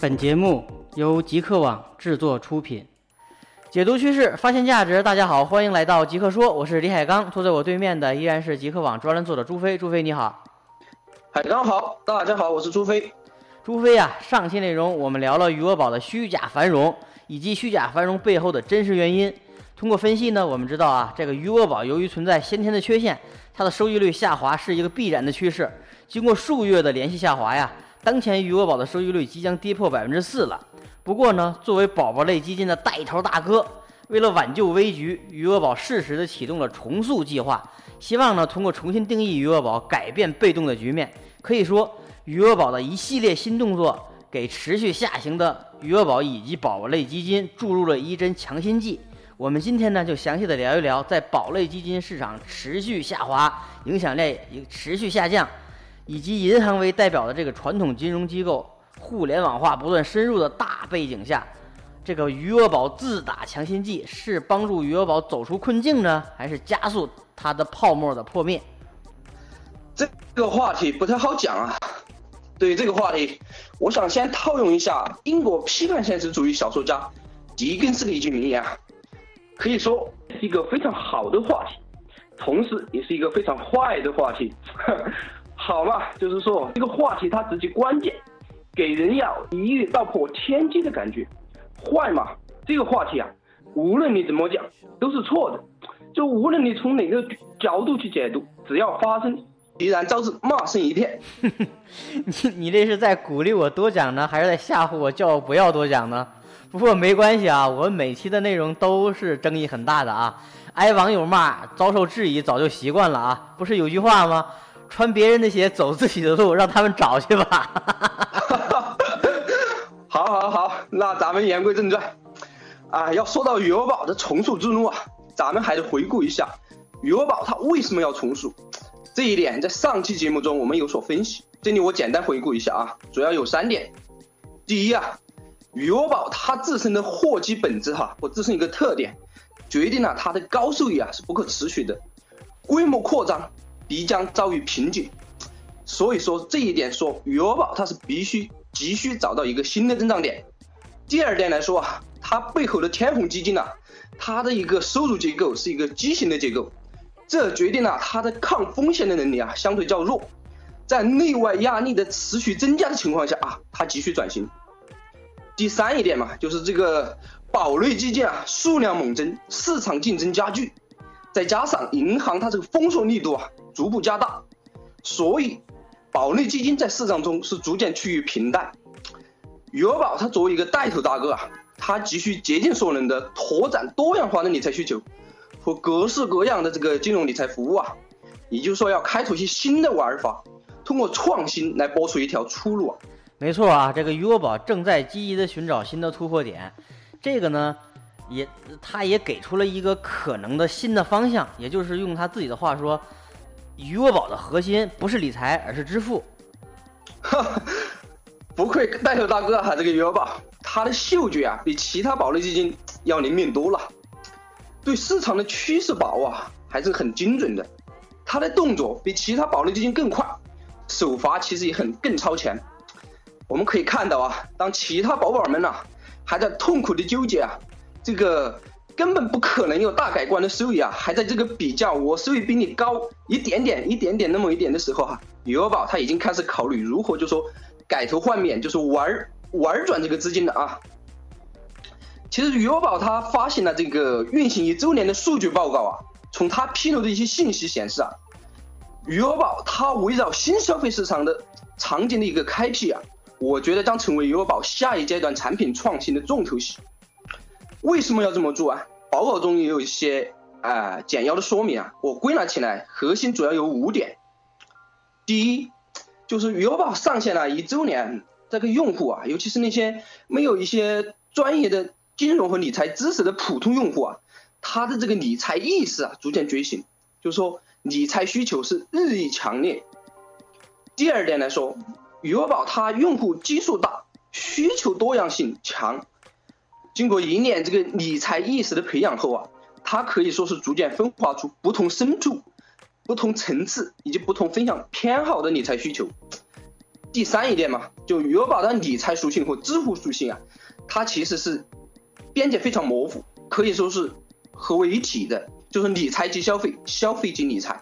本节目由极客网制作出品，解读趋势，发现价值。大家好，欢迎来到极客说，我是李海刚，坐在我对面的依然是极客网专栏作者朱飞。朱飞你好，海刚好，大家好，我是朱飞。朱飞啊，上期内容我们聊了余额宝的虚假繁荣以及虚假繁荣背后的真实原因。通过分析呢，我们知道啊，这个余额宝由于存在先天的缺陷，它的收益率下滑是一个必然的趋势。经过数月的连续下滑呀。当前余额宝的收益率即将跌破百分之四了。不过呢，作为宝宝类基金的带头大哥，为了挽救危局，余额宝适时的启动了重塑计划，希望呢通过重新定义余额宝，改变被动的局面。可以说，余额宝的一系列新动作，给持续下行的余额宝以及宝宝类基金注入了一针强心剂。我们今天呢，就详细的聊一聊，在宝类基金市场持续下滑、影响力持续下降。以及银行为代表的这个传统金融机构互联网化不断深入的大背景下，这个余额宝自打强心剂是帮助余额宝走出困境呢，还是加速它的泡沫的破灭？这个话题不太好讲啊。对这个话题，我想先套用一下英国批判现实主义小说家狄更斯的一句名言啊，可以说是一个非常好的话题，同时也是一个非常坏的话题。好嘛，就是说这个话题它直接关键，给人要一语道破天机的感觉。坏嘛，这个话题啊，无论你怎么讲都是错的，就无论你从哪个角度去解读，只要发生，必然招致骂声一片。你你这是在鼓励我多讲呢，还是在吓唬我，叫我不要多讲呢？不过没关系啊，我们每期的内容都是争议很大的啊，挨网友骂，遭受质疑，早就习惯了啊。不是有句话吗？穿别人的鞋，走自己的路，让他们找去吧。好，好，好，那咱们言归正传。啊，要说到余额宝的重塑之路啊，咱们还得回顾一下余额宝它为什么要重塑。这一点在上期节目中我们有所分析，这里我简单回顾一下啊，主要有三点。第一啊，余额宝它自身的货基本质哈，或自身一个特点，决定了它的高收益啊是不可持续的，规模扩张。必将遭遇瓶颈，所以说这一点说余额宝它是必须急需找到一个新的增长点。第二点来说啊，它背后的天弘基金啊，它的一个收入结构是一个畸形的结构，这决定了它的抗风险的能力啊相对较弱，在内外压力的持续增加的情况下啊，它急需转型。第三一点嘛，就是这个宝类基金啊数量猛增，市场竞争加剧，再加上银行它这个封锁力度啊。逐步加大，所以宝类基金在市场中是逐渐趋于平淡。余额宝它作为一个带头大哥啊，它急需竭尽所能的拓展多样化的理财需求和各式各样的这个金融理财服务啊，也就是说要开拓一些新的玩法，通过创新来拨出一条出路啊。没错啊，这个余额宝正在积极的寻找新的突破点，这个呢，也他也给出了一个可能的新的方向，也就是用他自己的话说。余额宝的核心不是理财，而是支付。哈 不愧带头大哥哈，这个余额宝，他的嗅觉啊，比其他宝类基金要灵敏多了，对市场的趋势把握啊，还是很精准的。他的动作比其他宝类基金更快，手法其实也很更超前。我们可以看到啊，当其他宝宝们呐还在痛苦的纠结啊，这个。根本不可能有大改观的收益啊！还在这个比较，我收益比你高一点点、一点点那么一点的时候哈，余额宝它已经开始考虑如何就说改头换面，就是玩玩转这个资金了啊。其实余额宝它发行了这个运行一周年的数据报告啊，从它披露的一些信息显示啊，余额宝它围绕新消费市场的场景的一个开辟啊，我觉得将成为余额宝下一阶段产品创新的重头戏。为什么要这么做啊？报告中也有一些啊简要的说明啊，我归纳起来，核心主要有五点。第一，就是余额宝上线了一周年，这个用户啊，尤其是那些没有一些专业的金融和理财知识的普通用户啊，他的这个理财意识啊逐渐觉醒，就是说理财需求是日益强烈。第二点来说，余额宝它用户基数大，需求多样性强。经过一年这个理财意识的培养后啊，它可以说是逐渐分化出不同深度、不同层次以及不同分享偏好的理财需求。第三一点嘛，就余额宝的理财属性和支付属性啊，它其实是边界非常模糊，可以说是合为一体的，就是理财即消费，消费即理财。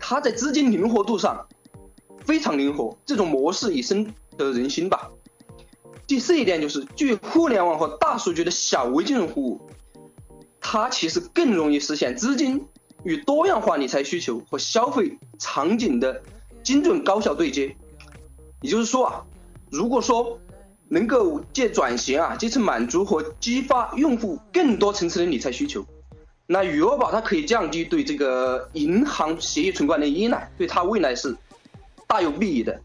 它在资金灵活度上非常灵活，这种模式已深得人心吧。第四一点就是，具有互联网和大数据的小微金融服务，它其实更容易实现资金与多样化理财需求和消费场景的精准高效对接。也就是说啊，如果说能够借转型啊，借此满足和激发用户更多层次的理财需求，那余额宝它可以降低对这个银行协议存款的依赖，对它未来是大有裨益的。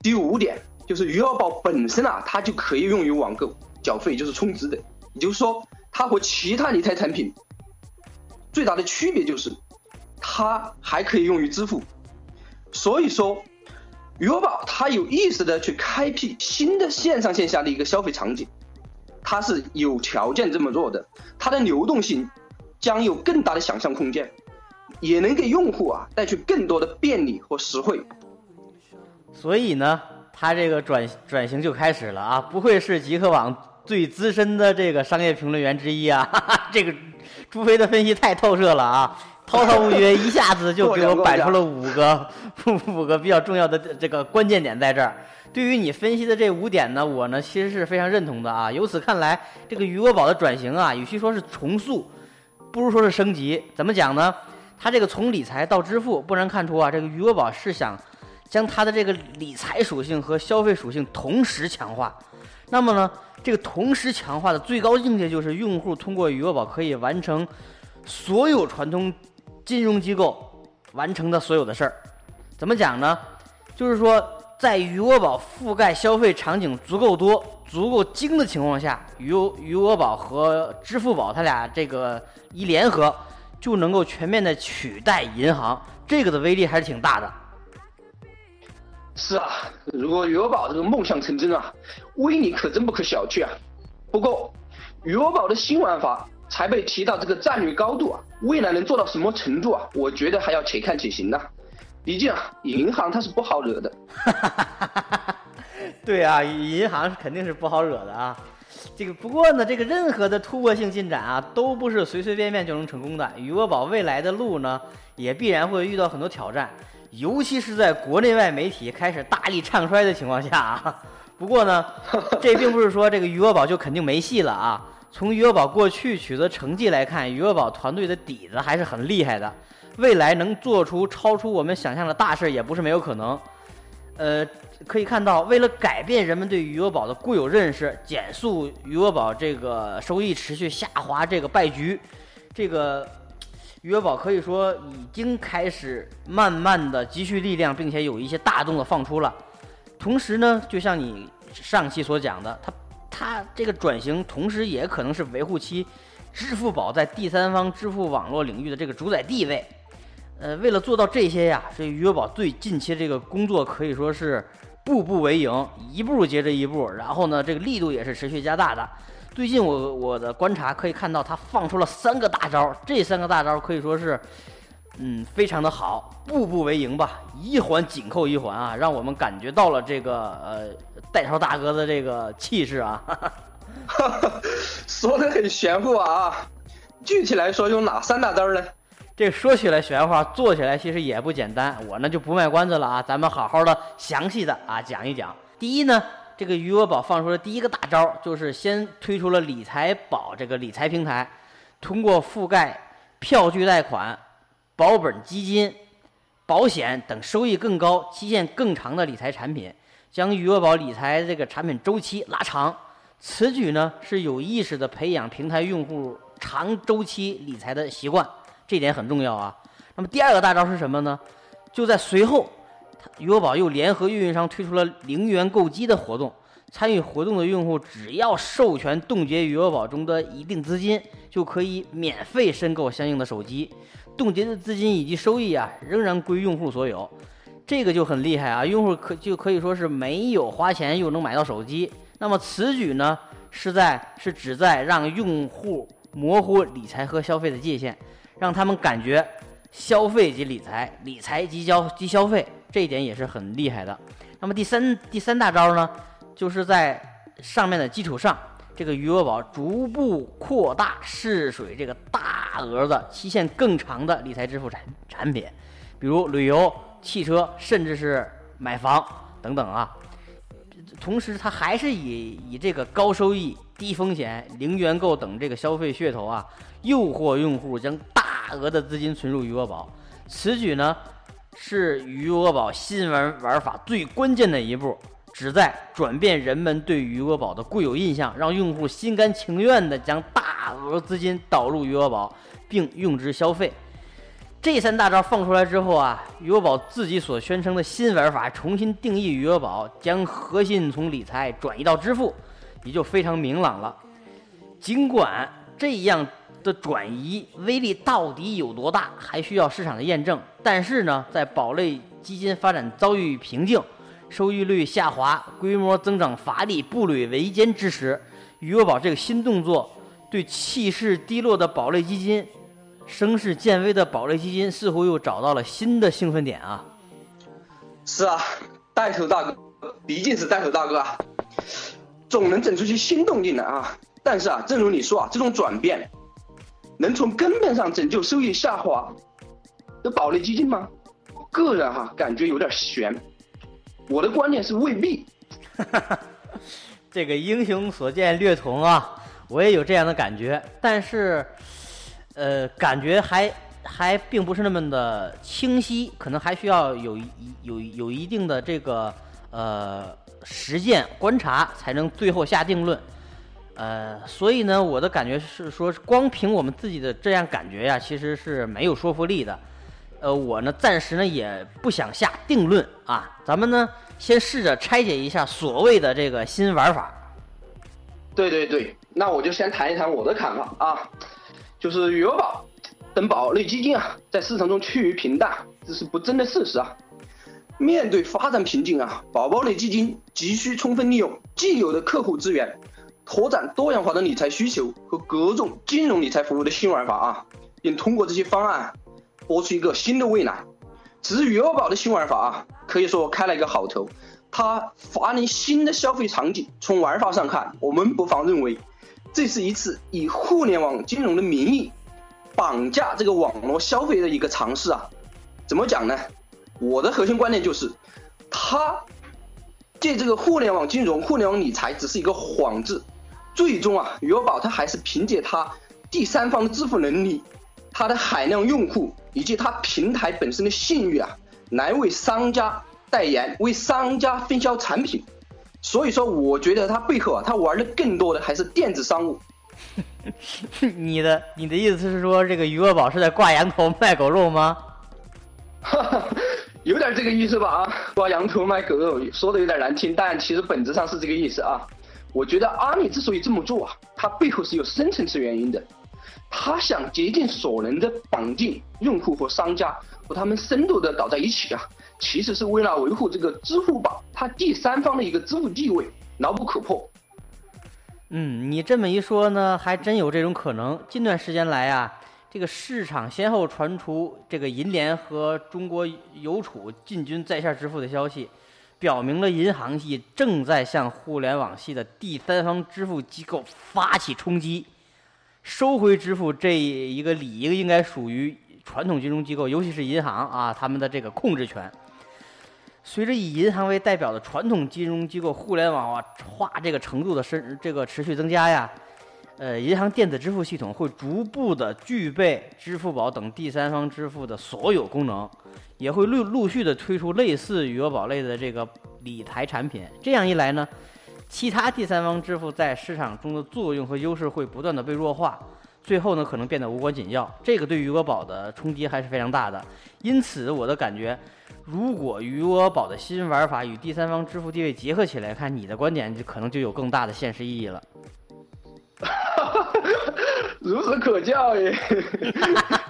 第五点。就是余额宝本身啊，它就可以用于网购、缴费，就是充值的。也就是说，它和其他理财产品最大的区别就是，它还可以用于支付。所以说，余额宝它有意识的去开辟新的线上线下的一个消费场景，它是有条件这么做的。它的流动性将有更大的想象空间，也能给用户啊带去更多的便利和实惠。所以呢？他这个转转型就开始了啊！不愧是极客网最资深的这个商业评论员之一啊！哈哈，这个朱飞的分析太透彻了啊！滔滔不绝，一下子就给我 摆出了五个 五个比较重要的这个关键点在这儿。对于你分析的这五点呢，我呢其实是非常认同的啊！由此看来，这个余额宝的转型啊，与其说是重塑，不如说是升级。怎么讲呢？他这个从理财到支付，不难看出啊，这个余额宝是想。将它的这个理财属性和消费属性同时强化，那么呢，这个同时强化的最高境界就是用户通过余额宝可以完成所有传统金融机构完成的所有的事儿。怎么讲呢？就是说，在余额宝覆盖消费场景足够多、足够精的情况下，余余额宝和支付宝它俩这个一联合，就能够全面的取代银行，这个的威力还是挺大的。是啊，如果余额宝这个梦想成真啊，威力可真不可小觑啊。不过，余额宝的新玩法才被提到这个战略高度啊，未来能做到什么程度啊？我觉得还要且看且行呐。毕竟啊，银行它是不好惹的。对啊，银行肯定是不好惹的啊。这个不过呢，这个任何的突破性进展啊，都不是随随便便就能成功的。余额宝未来的路呢，也必然会遇到很多挑战。尤其是在国内外媒体开始大力唱衰的情况下啊，不过呢，这并不是说这个余额宝就肯定没戏了啊。从余额宝过去取得成绩来看，余额宝团队的底子还是很厉害的，未来能做出超出我们想象的大事也不是没有可能。呃，可以看到，为了改变人们对余额宝的固有认识，减速余额宝这个收益持续下滑这个败局，这个。余额宝可以说已经开始慢慢的积蓄力量，并且有一些大动作放出了。同时呢，就像你上期所讲的，它它这个转型，同时也可能是维护其支付宝在第三方支付网络领域的这个主宰地位。呃，为了做到这些呀，这余额宝最近期这个工作可以说是步步为营，一步接着一步，然后呢，这个力度也是持续加大的。最近我我的观察可以看到，他放出了三个大招，这三个大招可以说是，嗯，非常的好，步步为营吧，一环紧扣一环啊，让我们感觉到了这个呃带头大哥的这个气势啊，说的很玄乎啊，具体来说有哪三大招呢？这说起来玄乎，做起来其实也不简单，我呢就不卖关子了啊，咱们好好的详细的啊讲一讲。第一呢。这个余额宝放出的第一个大招，就是先推出了理财宝这个理财平台，通过覆盖票据贷款、保本基金、保险等收益更高、期限更长的理财产品，将余额宝理财这个产品周期拉长。此举呢是有意识的培养平台用户长周期理财的习惯，这点很重要啊。那么第二个大招是什么呢？就在随后。余额宝又联合运营商推出了零元购机的活动，参与活动的用户只要授权冻结余额宝中的一定资金，就可以免费申购相应的手机。冻结的资金以及收益啊，仍然归用户所有。这个就很厉害啊，用户可就可以说是没有花钱又能买到手机。那么此举呢，是在是旨在让用户模糊理财和消费的界限，让他们感觉消费即理财，理财即消即消费，这一点也是很厉害的。那么第三第三大招呢，就是在上面的基础上，这个余额宝逐步扩大试水这个大额的期限更长的理财支付产产品，比如旅游、汽车，甚至是买房等等啊。同时，它还是以以这个高收益、低风险、零元购等这个消费噱头啊，诱惑用户将大额的资金存入余额宝。此举呢。是余额宝新玩玩法最关键的一步，旨在转变人们对余额宝的固有印象，让用户心甘情愿地将大额资金导入余额宝，并用之消费。这三大招放出来之后啊，余额宝自己所宣称的新玩法重新定义余额宝，将核心从理财转移到支付，也就非常明朗了。尽管这样。的转移威力到底有多大，还需要市场的验证。但是呢，在宝类基金发展遭遇瓶颈、收益率下滑、规模增长乏力、步履维艰之时，余额宝这个新动作，对气势低落的宝类基金、声势渐微的宝类基金，似乎又找到了新的兴奋点啊！是啊，带头大哥毕竟是带头大哥啊，总能整出些新动静来啊！但是啊，正如你说啊，这种转变。能从根本上拯救收益下滑的保利基金吗？个人哈感觉有点悬。我的观点是未必。这个英雄所见略同啊，我也有这样的感觉，但是，呃，感觉还还并不是那么的清晰，可能还需要有一有有一定的这个呃实践观察，才能最后下定论。呃，所以呢，我的感觉是说，光凭我们自己的这样感觉呀，其实是没有说服力的。呃，我呢，暂时呢也不想下定论啊。咱们呢，先试着拆解一下所谓的这个新玩法。对对对，那我就先谈一谈我的看法啊，就是余额宝等宝类基金啊，在市场中趋于平淡，这是不争的事实啊。面对发展瓶颈啊，宝宝类基金急需充分利用既有的客户资源。拓展多样化的理财需求和各种金融理财服务的新玩法啊，并通过这些方案拨出一个新的未来。至于余额宝的新玩法啊，可以说开了一个好头。它发明新的消费场景，从玩法上看，我们不妨认为这是一次以互联网金融的名义绑架这个网络消费的一个尝试啊。怎么讲呢？我的核心观念就是，它借这个互联网金融、互联网理财只是一个幌子。最终啊，余额宝它还是凭借它第三方的支付能力，它的海量用户以及它平台本身的信誉啊，来为商家代言，为商家分销产品。所以说，我觉得它背后啊，它玩的更多的还是电子商务。你的你的意思是说，这个余额宝是在挂羊头卖狗肉吗？有点这个意思吧啊，挂羊头卖狗肉，说的有点难听，但其实本质上是这个意思啊。我觉得阿里之所以这么做啊，它背后是有深层次原因的，他想竭尽所能的绑定用户和商家，和他们深度的搞在一起啊，其实是为了维护这个支付宝它第三方的一个支付地位，牢不可破。嗯，你这么一说呢，还真有这种可能。近段时间来啊，这个市场先后传出这个银联和中国邮储进军在线支付的消息。表明了银行系正在向互联网系的第三方支付机构发起冲击，收回支付这一个理应应该属于传统金融机构，尤其是银行啊，他们的这个控制权。随着以银行为代表的传统金融机构互联网化这个程度的深这个持续增加呀。呃，银行电子支付系统会逐步的具备支付宝等第三方支付的所有功能，也会陆陆续的推出类似余额宝类的这个理财产品。这样一来呢，其他第三方支付在市场中的作用和优势会不断的被弱化，最后呢可能变得无关紧要。这个对余额宝的冲击还是非常大的。因此，我的感觉，如果余额宝的新玩法与第三方支付地位结合起来看，你的观点就可能就有更大的现实意义了。孺子可教也，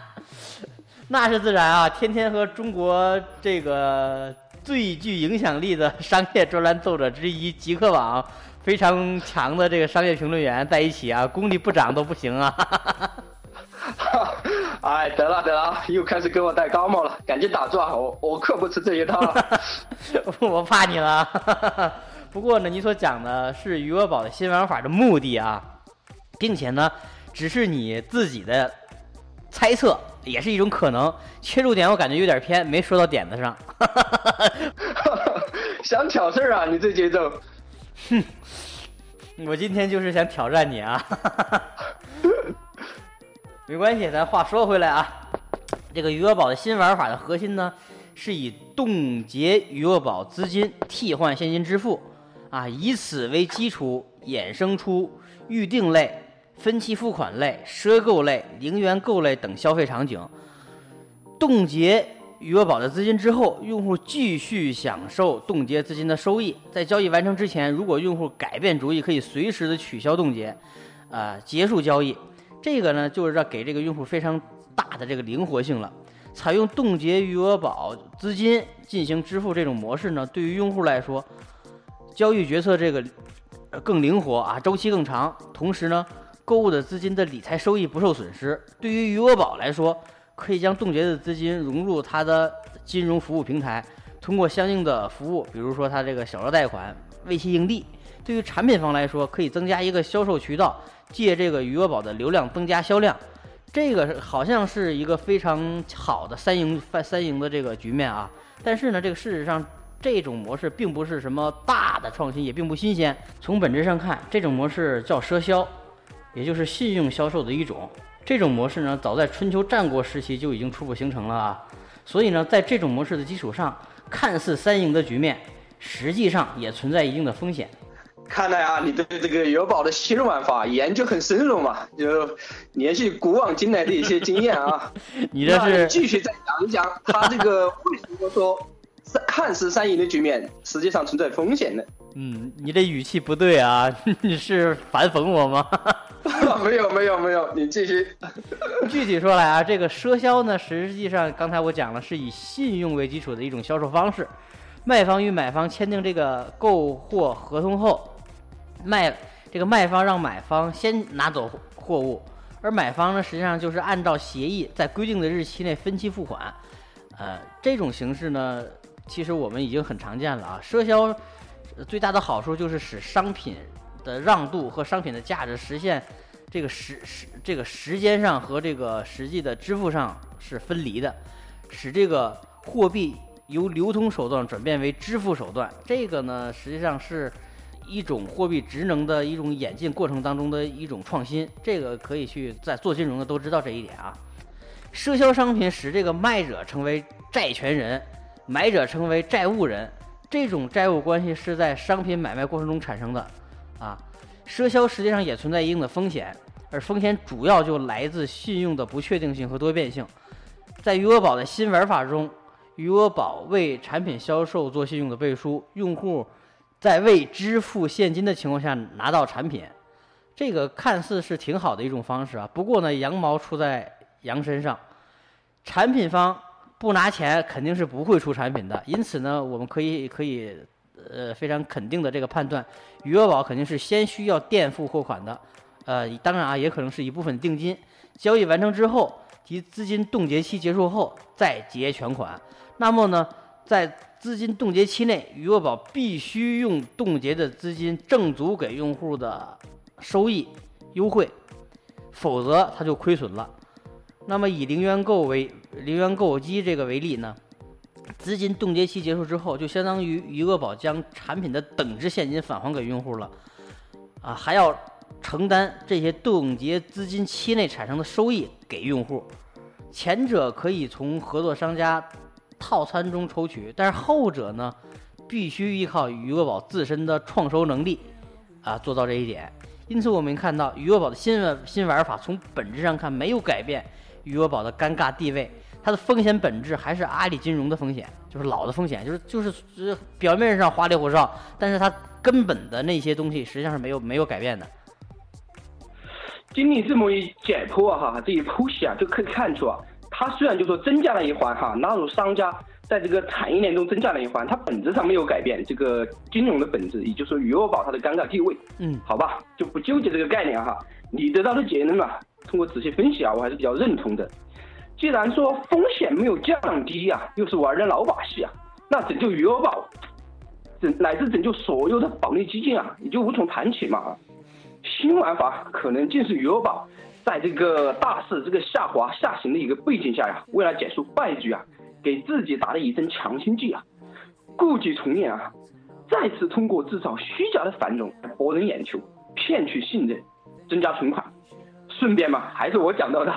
那是自然啊！天天和中国这个最具影响力的商业专栏作者之一极客网非常强的这个商业评论员在一起啊，功力不长都不行啊！哎，得了得了，又开始给我戴高帽了，赶紧打住啊！我我可不吃这一套。我怕你了。不过呢，你所讲的是余额宝的新玩法的目的啊，并且呢，只是你自己的猜测，也是一种可能。切入点我感觉有点偏，没说到点子上。想挑事儿啊？你这节奏。哼，我今天就是想挑战你啊。没关系，咱话说回来啊，这个余额宝的新玩法的核心呢，是以冻结余额宝资金替换现金支付，啊，以此为基础衍生出预定类、分期付款类、赊购类、零元购类等消费场景。冻结余额宝的资金之后，用户继续享受冻结资金的收益。在交易完成之前，如果用户改变主意，可以随时的取消冻结，啊，结束交易。这个呢，就是让给这个用户非常大的这个灵活性了。采用冻结余额宝资金进行支付这种模式呢，对于用户来说，交易决策这个更灵活啊，周期更长，同时呢，购物的资金的理财收益不受损失。对于余额宝来说，可以将冻结的资金融入它的金融服务平台，通过相应的服务，比如说它这个小额贷款、为期盈利。对于产品方来说，可以增加一个销售渠道。借这个余额宝的流量增加销量，这个好像是一个非常好的三赢三赢的这个局面啊。但是呢，这个事实上这种模式并不是什么大的创新，也并不新鲜。从本质上看，这种模式叫赊销，也就是信用销售的一种。这种模式呢，早在春秋战国时期就已经初步形成了啊。所以呢，在这种模式的基础上，看似三赢的局面，实际上也存在一定的风险。看来啊，你对这个元宝的新玩法研究很深入嘛，就联系古往今来的一些经验啊。你这是继续再讲一讲，他这个为什么说三看似三赢的局面，实际上存在风险呢？嗯，你这语气不对啊，你是反讽我吗？没有没有没有，你继续。具体说来啊，这个赊销呢，实际上刚才我讲了，是以信用为基础的一种销售方式，卖方与买方签订这个购货合同后。卖这个卖方让买方先拿走货物，而买方呢，实际上就是按照协议在规定的日期内分期付款。呃，这种形式呢，其实我们已经很常见了啊。赊销最大的好处就是使商品的让渡和商品的价值实现这个时时这个时间上和这个实际的支付上是分离的，使这个货币由流通手段转变为支付手段。这个呢，实际上是。一种货币职能的一种演进过程当中的一种创新，这个可以去在做金融的都知道这一点啊。赊销商品使这个卖者成为债权人，买者成为债务人，这种债务关系是在商品买卖过程中产生的啊。赊销实际上也存在一定的风险，而风险主要就来自信用的不确定性和多变性。在余额宝的新玩法中，余额宝为产品销售做信用的背书，用户。在未支付现金的情况下拿到产品，这个看似是挺好的一种方式啊。不过呢，羊毛出在羊身上，产品方不拿钱肯定是不会出产品的。因此呢，我们可以可以呃非常肯定的这个判断，余额宝肯定是先需要垫付货款的。呃，当然啊，也可能是一部分定金。交易完成之后及资金冻结期结束后再结全款。那么呢，在资金冻结期内，余额宝必须用冻结的资金挣足给用户的收益优惠，否则它就亏损了。那么以零元购为零元购机这个为例呢，资金冻结期结束之后，就相当于余额宝将产品的等值现金返还给用户了，啊，还要承担这些冻结资金期内产生的收益给用户。前者可以从合作商家。套餐中抽取，但是后者呢，必须依靠余额宝自身的创收能力啊，做到这一点。因此，我们看到余额宝的新玩新玩法，从本质上看没有改变余额宝的尴尬地位，它的风险本质还是阿里金融的风险，就是老的风险，就是就是表面上花里胡哨，但是它根本的那些东西实际上是没有没有改变的。经历这么一解剖啊，哈，这一剖析啊，就可以看出啊。它虽然就说增加了一环哈，纳入商家在这个产业链中增加了一环，它本质上没有改变这个金融的本质，也就是说余额宝它的尴尬地位。嗯，好吧，就不纠结这个概念哈。你得到的结论啊，通过仔细分析啊，我还是比较认同的。既然说风险没有降低啊，又是玩的老把戏啊，那拯救余额宝，拯乃至拯救所有的保利基金啊，也就无从谈起嘛。新玩法可能竟是余额宝在这个大势这个下滑下行的一个背景下呀，为了结束败局啊，给自己打了一针强心剂啊，故伎重演啊，再次通过制造虚假的繁荣博人眼球，骗取信任，增加存款。顺便嘛，还是我讲到的，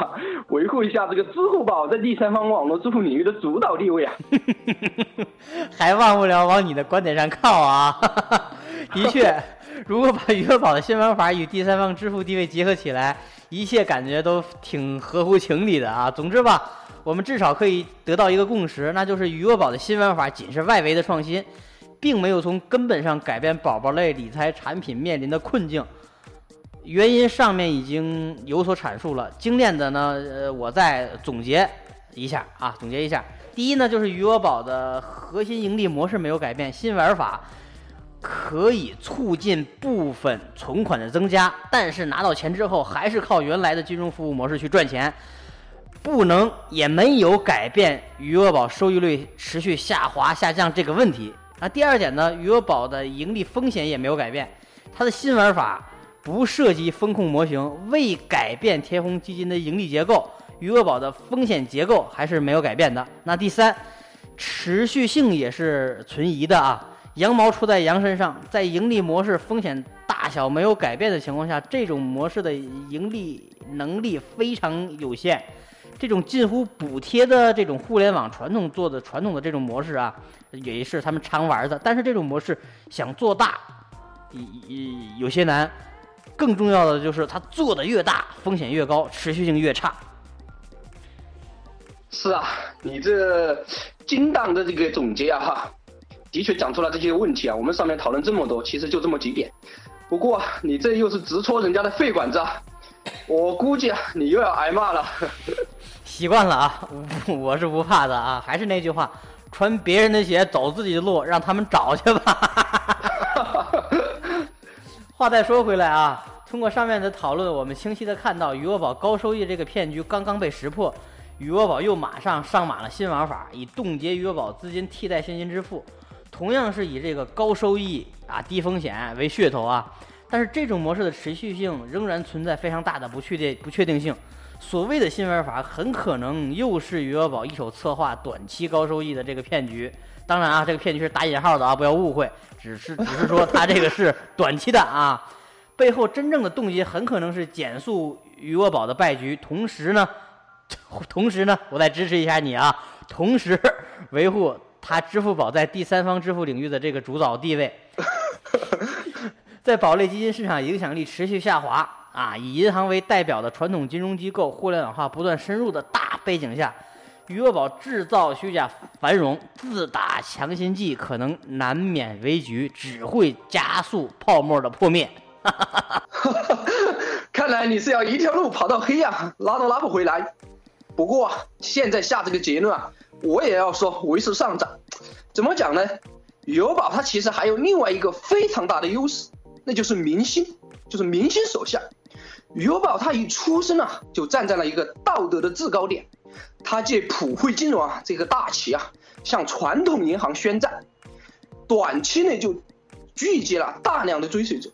维护一下这个支付宝在第三方网络支付领域的主导地位啊。还忘不了往你的观点上靠啊！的确，如果把余额宝的新玩法与第三方支付地位结合起来，一切感觉都挺合乎情理的啊。总之吧，我们至少可以得到一个共识，那就是余额宝的新玩法仅是外围的创新，并没有从根本上改变宝宝类理财产品面临的困境。原因上面已经有所阐述了，精炼的呢，呃，我再总结一下啊，总结一下。第一呢，就是余额宝的核心盈利模式没有改变，新玩法可以促进部分存款的增加，但是拿到钱之后还是靠原来的金融服务模式去赚钱，不能也没有改变余额宝收益率持续下滑下降这个问题。那第二点呢，余额宝的盈利风险也没有改变，它的新玩法。不涉及风控模型，未改变天弘基金的盈利结构，余额宝的风险结构还是没有改变的。那第三，持续性也是存疑的啊。羊毛出在羊身上，在盈利模式风险大小没有改变的情况下，这种模式的盈利能力非常有限。这种近乎补贴的这种互联网传统做的传统的这种模式啊，也是他们常玩的。但是这种模式想做大，有有些难。更重要的就是，它做的越大，风险越高，持续性越差。是啊，你这精当的这个总结啊，的确讲出了这些问题啊。我们上面讨论这么多，其实就这么几点。不过你这又是直戳人家的肺管子，啊，我估计啊，你又要挨骂了。习惯了啊，我是不怕的啊。还是那句话，穿别人的鞋，走自己的路，让他们找去吧。话再说回来啊，通过上面的讨论，我们清晰的看到余额宝高收益这个骗局刚刚被识破，余额宝又马上上马了新玩法，以冻结余额宝资金替代现金支付，同样是以这个高收益啊低风险为噱头啊，但是这种模式的持续性仍然存在非常大的不确定不确定性，所谓的新玩法很可能又是余额宝一手策划短期高收益的这个骗局。当然啊，这个骗局是打引号的啊，不要误会，只是只是说它这个是短期的啊，背后真正的动机很可能是减速余额宝的败局，同时呢，同时呢，我再支持一下你啊，同时维护它支付宝在第三方支付领域的这个主导地位，在宝类基金市场影响力持续下滑啊，以银行为代表的传统金融机构互联网化不断深入的大背景下。余额宝制造虚假繁荣，自打强心剂，可能难免为局，只会加速泡沫的破灭。看来你是要一条路跑到黑呀，拉都拉不回来。不过现在下这个结论啊，我也要说为时尚早。怎么讲呢？余额宝它其实还有另外一个非常大的优势，那就是明星，就是明星手下。余额宝它一出生啊，就站在了一个道德的制高点。他借普惠金融啊这个大旗啊，向传统银行宣战，短期内就聚集了大量的追随者。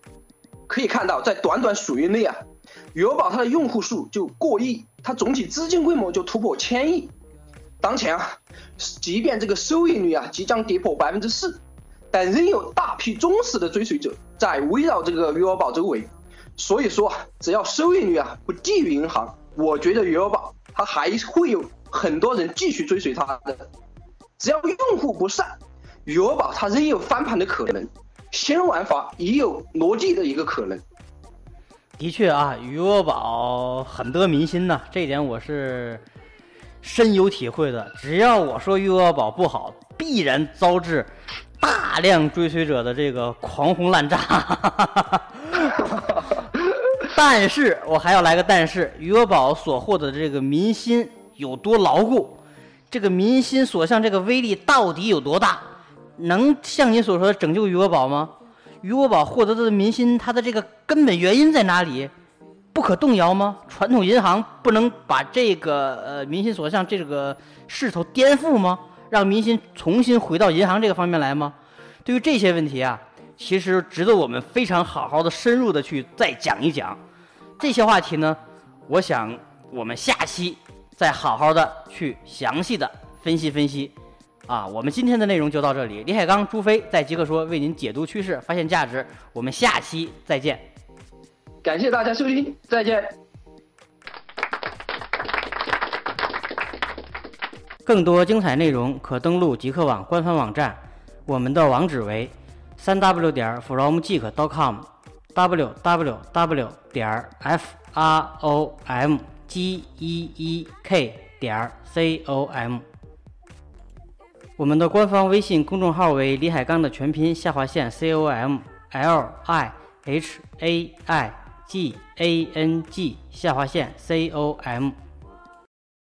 可以看到，在短短数月内啊，余额宝它的用户数就过亿，它总体资金规模就突破千亿。当前啊，即便这个收益率啊即将跌破百分之四，但仍有大批忠实的追随者在围绕这个余额宝周围。所以说啊，只要收益率啊不低于银行，我觉得余额宝。它还会有很多人继续追随它的，只要用户不散，余额宝它仍有翻盘的可能，新玩法也有落地的一个可能。的确啊，余额宝很得民心呐，这一点我是深有体会的。只要我说余额宝不好，必然遭致大量追随者的这个狂轰滥炸。但是我还要来个但是，余额宝所获得的这个民心有多牢固，这个民心所向这个威力到底有多大？能像您所说的拯救余额宝吗？余额宝获得的民心，它的这个根本原因在哪里？不可动摇吗？传统银行不能把这个呃民心所向这个势头颠覆吗？让民心重新回到银行这个方面来吗？对于这些问题啊，其实值得我们非常好好的、深入的去再讲一讲。这些话题呢，我想我们下期再好好的去详细的分析分析。啊，我们今天的内容就到这里。李海刚、朱飞在极客说为您解读趋势，发现价值。我们下期再见。感谢大家收听，再见。更多精彩内容可登录极客网官方网站，我们的网址为三 w 点 fromgeek.com，w w w 点 f r o m g e e k 点 c o m。我们的官方微信公众号为李海刚的全拼下划线 c o m l i h a i g a n g 下划线 c o m。